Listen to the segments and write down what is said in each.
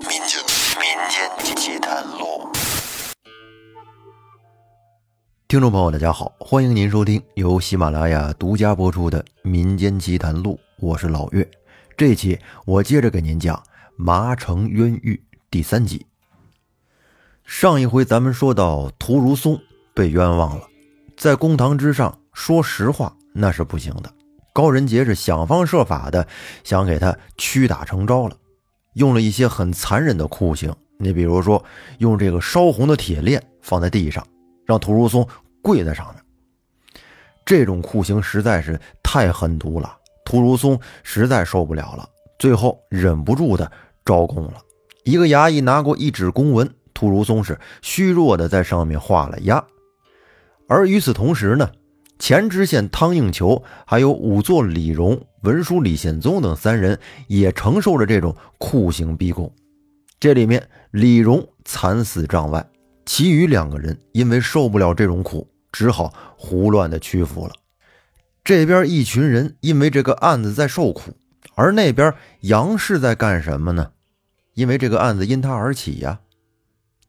民间民间奇谈录，听众朋友，大家好，欢迎您收听由喜马拉雅独家播出的《民间奇谈录》，我是老岳。这期我接着给您讲《麻城冤狱》第三集。上一回咱们说到屠如松被冤枉了，在公堂之上说实话那是不行的。高仁杰是想方设法的想给他屈打成招了，用了一些很残忍的酷刑。你比如说，用这个烧红的铁链放在地上，让屠如松跪在上面。这种酷刑实在是太狠毒了，屠如松实在受不了了，最后忍不住的招供了。一个衙役拿过一纸公文。屠如松是虚弱的在上面画了押，而与此同时呢，前知县汤应求还有仵作李荣、文书李显宗等三人也承受着这种酷刑逼供。这里面李荣惨死帐外，其余两个人因为受不了这种苦，只好胡乱的屈服了。这边一群人因为这个案子在受苦，而那边杨氏在干什么呢？因为这个案子因他而起呀。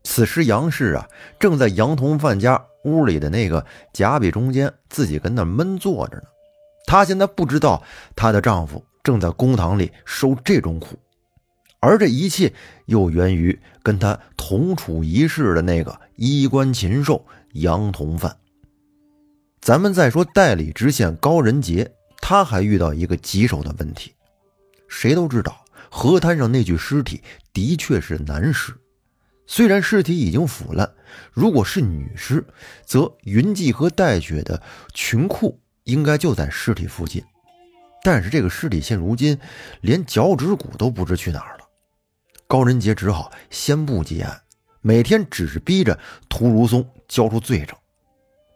此时，杨氏啊，正在杨同范家屋里的那个夹壁中间，自己跟那闷坐着呢。她现在不知道她的丈夫正在公堂里受这种苦，而这一切又源于跟她同处一室的那个衣冠禽兽杨同范。咱们再说代理知县高仁杰，他还遇到一个棘手的问题。谁都知道，河滩上那具尸体的确是男尸。虽然尸体已经腐烂，如果是女尸，则云髻和带血的裙裤应该就在尸体附近。但是这个尸体现如今连脚趾骨都不知去哪儿了。高仁杰只好先不结案，每天只是逼着屠如松交出罪证。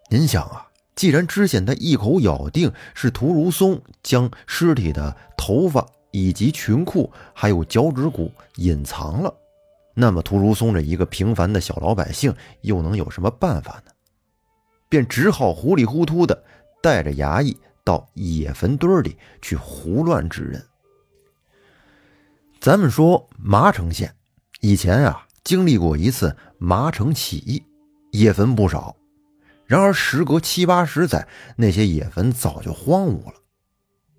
您想啊，既然知县他一口咬定是屠如松将尸体的头发以及裙裤还有脚趾骨隐藏了。那么，屠如松这一个平凡的小老百姓又能有什么办法呢？便只好糊里糊涂的带着衙役到野坟堆里去胡乱指认。咱们说麻城县以前啊经历过一次麻城起义，野坟不少。然而时隔七八十载，那些野坟早就荒芜了。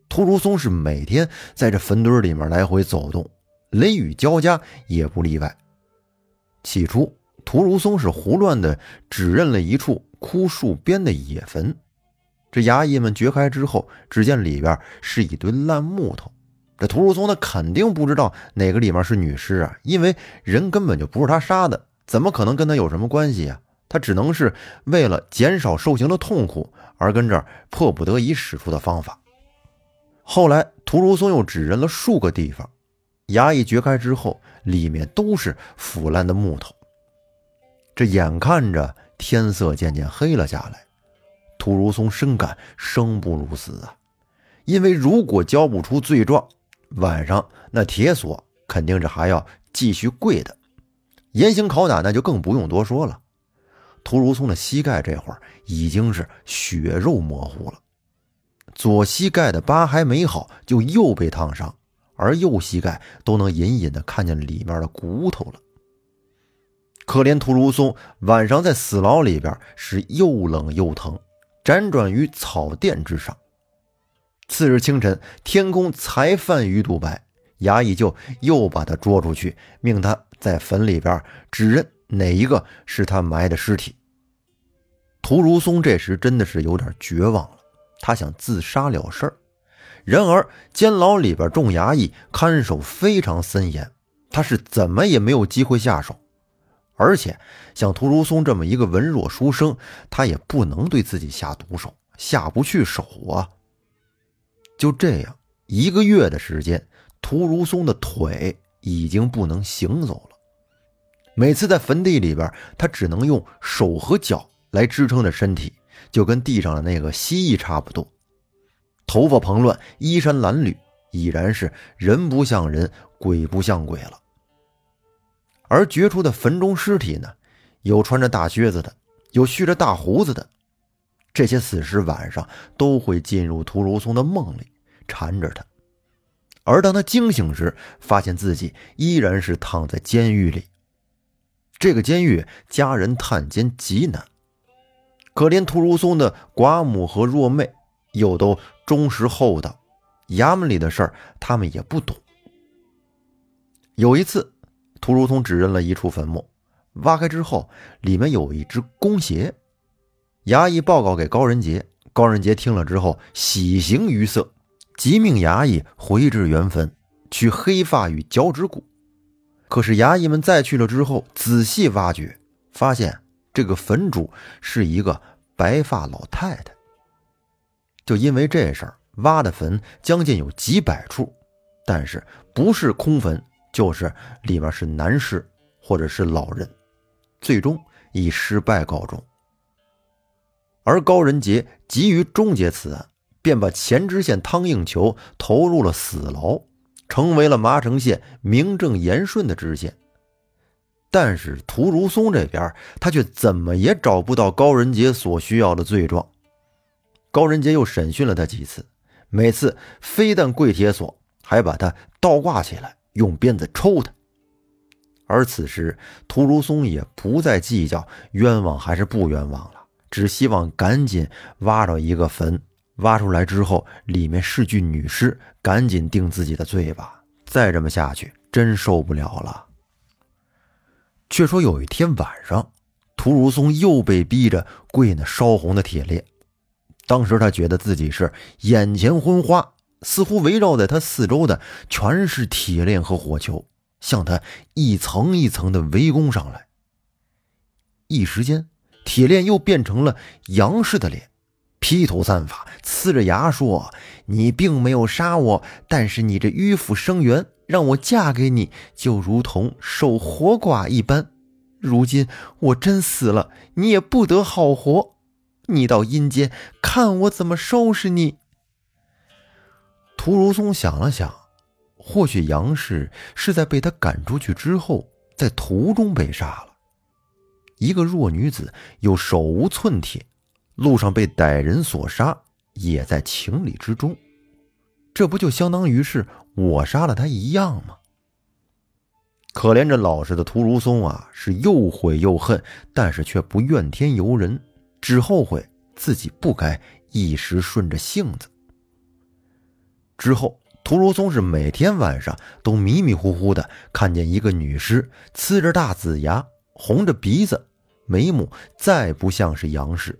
屠如松是每天在这坟堆里面来回走动，雷雨交加也不例外。起初，屠如松是胡乱的指认了一处枯树边的野坟。这衙役们掘开之后，只见里边是一堆烂木头。这屠如松他肯定不知道哪个里面是女尸啊，因为人根本就不是他杀的，怎么可能跟他有什么关系呀？他只能是为了减少受刑的痛苦而跟这儿迫不得已使出的方法。后来，屠如松又指认了数个地方。衙役掘开之后，里面都是腐烂的木头。这眼看着天色渐渐黑了下来，屠如松深感生不如死啊！因为如果交不出罪状，晚上那铁锁肯定是还要继续跪的，严刑拷打那就更不用多说了。屠如松的膝盖这会儿已经是血肉模糊了，左膝盖的疤还没好，就又被烫伤。而右膝盖都能隐隐的看见里面的骨头了。可怜屠如松晚上在死牢里边是又冷又疼，辗转于草垫之上。次日清晨，天空才泛鱼肚白，衙役就又把他捉出去，命他在坟里边指认哪一个是他埋的尸体。屠如松这时真的是有点绝望了，他想自杀了事儿。然而，监牢里边众衙役看守非常森严，他是怎么也没有机会下手。而且，像屠如松这么一个文弱书生，他也不能对自己下毒手，下不去手啊。就这样，一个月的时间，屠如松的腿已经不能行走了。每次在坟地里边，他只能用手和脚来支撑着身体，就跟地上的那个蜥蜴差不多。头发蓬乱，衣衫褴褛，已然是人不像人，鬼不像鬼了。而掘出的坟中尸体呢，有穿着大靴子的，有蓄着大胡子的。这些死尸晚上都会进入屠如松的梦里，缠着他。而当他惊醒时，发现自己依然是躺在监狱里。这个监狱家人探监极难，可怜屠如松的寡母和弱妹又都忠实厚道，衙门里的事儿他们也不懂。有一次，屠如松指认了一处坟墓，挖开之后，里面有一只弓鞋。衙役报告给高仁杰，高仁杰听了之后喜形于色，即命衙役回至原坟取黑发与脚趾骨。可是衙役们再去了之后，仔细挖掘，发现这个坟主是一个白发老太太。就因为这事儿，挖的坟将近有几百处，但是不是空坟，就是里面是男尸或者是老人，最终以失败告终。而高仁杰急于终结此案，便把前知县汤应求投入了死牢。成为了麻城县名正言顺的知县，但是屠如松这边他却怎么也找不到高仁杰所需要的罪状。高仁杰又审讯了他几次，每次非但跪铁锁，还把他倒挂起来，用鞭子抽他。而此时屠如松也不再计较冤枉还是不冤枉了，只希望赶紧挖着一个坟。挖出来之后，里面是具女尸，赶紧定自己的罪吧！再这么下去，真受不了了。却说有一天晚上，屠如松又被逼着跪那烧红的铁链。当时他觉得自己是眼前昏花，似乎围绕在他四周的全是铁链和火球，向他一层一层的围攻上来。一时间，铁链又变成了杨氏的脸。披头散发，呲着牙说：“你并没有杀我，但是你这迂腐生源，让我嫁给你，就如同守活寡一般。如今我真死了，你也不得好活。你到阴间看我怎么收拾你。”屠如松想了想，或许杨氏是在被他赶出去之后，在途中被杀了。一个弱女子又手无寸铁。路上被歹人所杀，也在情理之中。这不就相当于是我杀了他一样吗？可怜这老实的屠如松啊，是又悔又恨，但是却不怨天尤人，只后悔自己不该一时顺着性子。之后，屠如松是每天晚上都迷迷糊糊的看见一个女尸，呲着大紫牙，红着鼻子，眉目再不像是杨氏。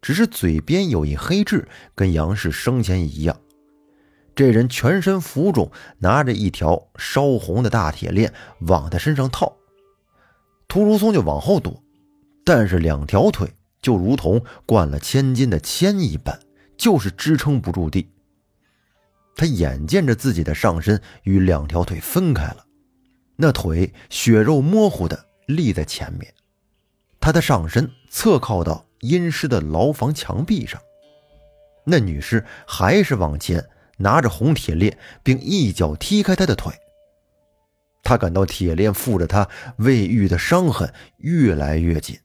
只是嘴边有一黑痣，跟杨氏生前一样。这人全身浮肿，拿着一条烧红的大铁链往他身上套。屠如松就往后躲，但是两条腿就如同灌了千斤的铅一般，就是支撑不住地。他眼见着自己的上身与两条腿分开了，那腿血肉模糊的立在前面，他的上身侧靠到。阴湿的牢房墙壁上，那女尸还是往前拿着红铁链，并一脚踢开他的腿。他感到铁链附着他未愈的伤痕越来越紧，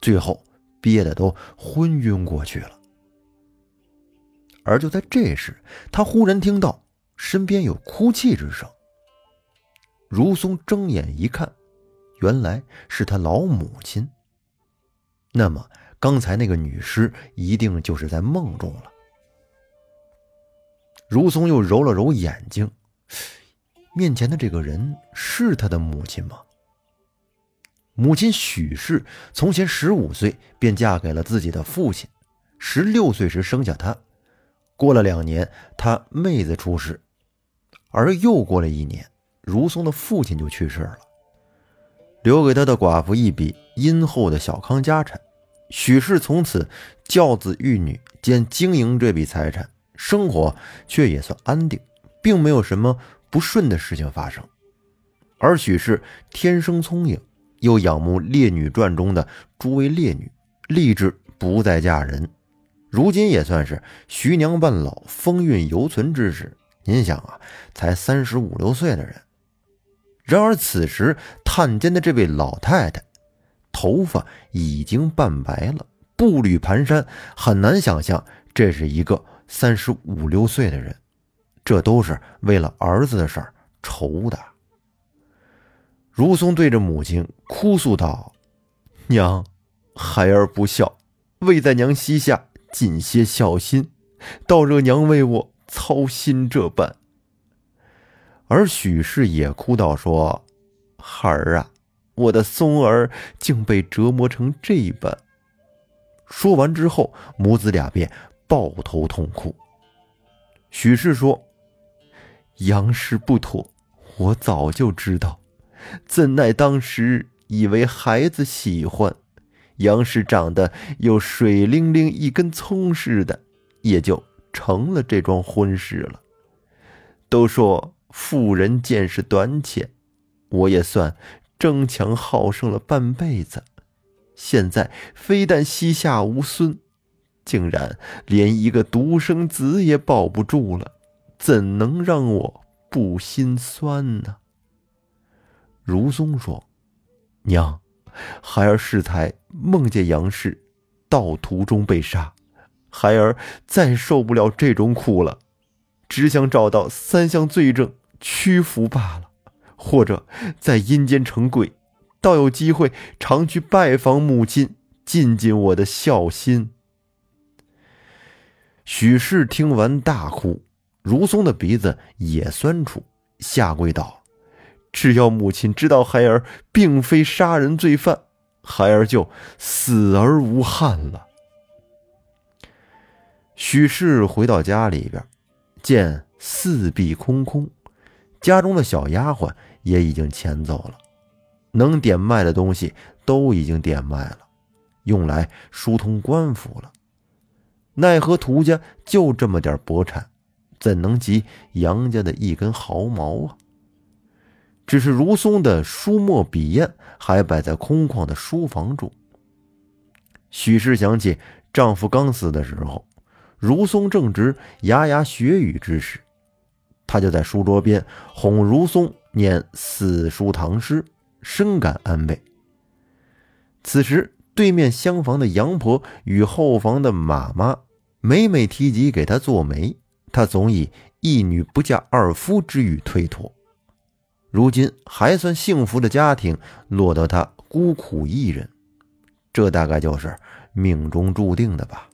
最后憋得都昏晕过去了。而就在这时，他忽然听到身边有哭泣之声。如松睁眼一看，原来是他老母亲。那么。刚才那个女尸一定就是在梦中了。如松又揉了揉眼睛，面前的这个人是他的母亲吗？母亲许氏从前十五岁便嫁给了自己的父亲，十六岁时生下他。过了两年，他妹子出世，而又过了一年，如松的父亲就去世了，留给他的寡妇一笔殷厚的小康家产。许氏从此教子育女兼经营这笔财产，生活却也算安定，并没有什么不顺的事情发生。而许氏天生聪颖，又仰慕《烈女传》中的诸位烈女，立志不再嫁人。如今也算是徐娘半老，风韵犹存之时。您想啊，才三十五六岁的人。然而此时探监的这位老太太。头发已经半白了，步履蹒跚，很难想象这是一个三十五六岁的人。这都是为了儿子的事儿愁的。如松对着母亲哭诉道：“娘，孩儿不孝，未在娘膝下尽些孝心，倒惹娘为我操心这般。”而许氏也哭道：“说，孩儿啊，我的松儿竟被折磨成这般。”说完之后，母子俩便抱头痛哭。许氏说：“杨氏不妥，我早就知道。”怎奈当时以为孩子喜欢，杨氏长得又水灵灵一根葱似的，也就成了这桩婚事了。都说妇人见识短浅，我也算争强好胜了半辈子，现在非但膝下无孙，竟然连一个独生子也保不住了，怎能让我不心酸呢？如松说：“娘，孩儿适才梦见杨氏，道途中被杀，孩儿再受不了这种苦了，只想找到三项罪证屈服罢了，或者在阴间成鬼，倒有机会常去拜访母亲，尽尽我的孝心。”许氏听完大哭，如松的鼻子也酸楚，下跪道。只要母亲知道孩儿并非杀人罪犯，孩儿就死而无憾了。许氏回到家里边，见四壁空空，家中的小丫鬟也已经遣走了，能点卖的东西都已经点卖了，用来疏通官府了。奈何涂家就这么点薄产，怎能及杨家的一根毫毛啊？只是如松的书墨笔砚还摆在空旷的书房中。许氏想起丈夫刚死的时候，如松正值牙牙学语之时，她就在书桌边哄如松念四书唐诗，深感安慰。此时，对面厢房的杨婆与后房的马妈每每提及给她做媒，她总以一女不嫁二夫之语推脱。如今还算幸福的家庭，落得他孤苦一人，这大概就是命中注定的吧。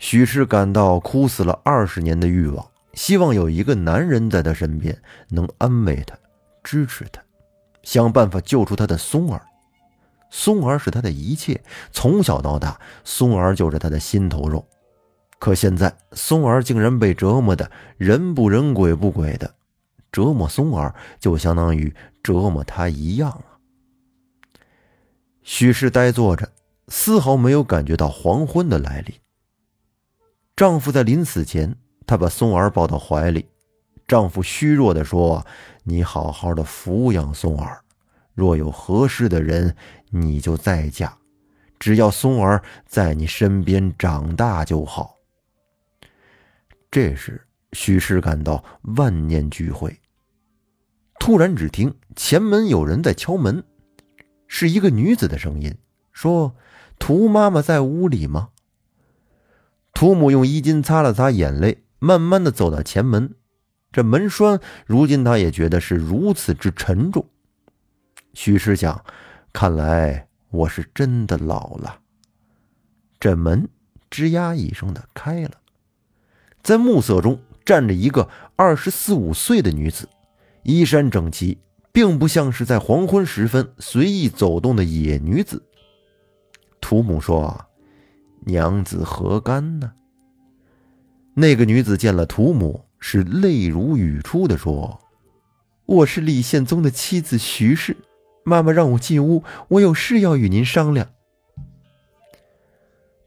许氏感到哭死了二十年的欲望，希望有一个男人在他身边，能安慰他、支持他，想办法救出他的松儿。松儿是他的一切，从小到大，松儿就是他的心头肉。可现在，松儿竟然被折磨的人不人、鬼不鬼的。折磨松儿，就相当于折磨他一样啊！许氏呆坐着，丝毫没有感觉到黄昏的来临。丈夫在临死前，她把松儿抱到怀里。丈夫虚弱的说：“你好好的抚养松儿，若有合适的人，你就再嫁。只要松儿在你身边长大就好。”这时，许氏感到万念俱灰。突然，只听前门有人在敲门，是一个女子的声音，说：“涂妈妈在屋里吗？”涂母用衣襟擦了擦眼泪，慢慢的走到前门。这门栓，如今他也觉得是如此之沉重。许氏想，看来我是真的老了。这门吱呀一声的开了，在暮色中站着一个二十四五岁的女子。衣衫整齐，并不像是在黄昏时分随意走动的野女子。屠母说：“娘子何干呢？”那个女子见了屠母，是泪如雨出的说：“我是李宪宗的妻子徐氏，妈妈让我进屋，我有事要与您商量。”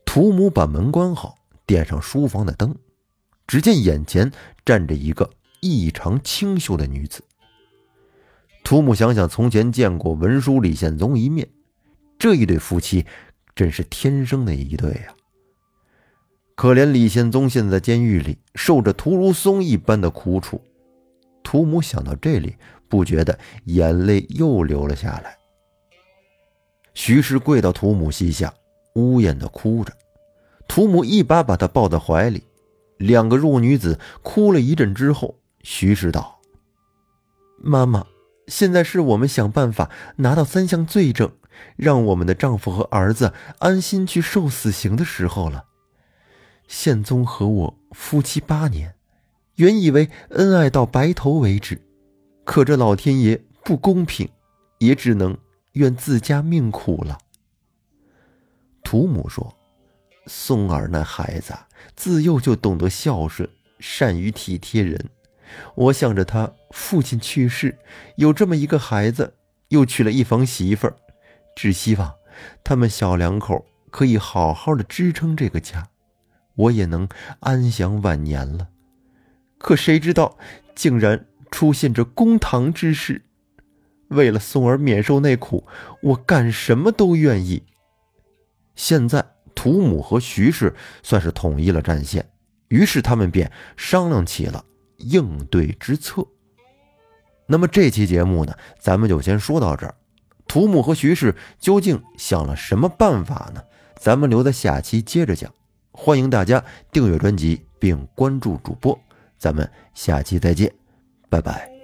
屠母把门关好，点上书房的灯，只见眼前站着一个异常清秀的女子。涂母想想从前见过文书李宪宗一面，这一对夫妻真是天生的一对呀。可怜李宪宗现在监狱里受着屠如松一般的苦楚，涂母想到这里，不觉得眼泪又流了下来。徐氏跪到涂母膝下，呜咽的哭着，涂母一把把她抱在怀里，两个弱女子哭了一阵之后，徐氏道：“妈妈，现在是我们想办法拿到三项罪证，让我们的丈夫和儿子安心去受死刑的时候了。宪宗和我夫妻八年，原以为恩爱到白头为止，可这老天爷不公平，也只能怨自家命苦了。”图母说。松儿那孩子自幼就懂得孝顺，善于体贴人。我想着他父亲去世，有这么一个孩子，又娶了一房媳妇儿，只希望他们小两口可以好好的支撑这个家，我也能安享晚年了。可谁知道，竟然出现这公堂之事。为了宋儿免受那苦，我干什么都愿意。现在。土母和徐氏算是统一了战线，于是他们便商量起了应对之策。那么这期节目呢，咱们就先说到这儿。土木和徐氏究竟想了什么办法呢？咱们留在下期接着讲。欢迎大家订阅专辑并关注主播，咱们下期再见，拜拜。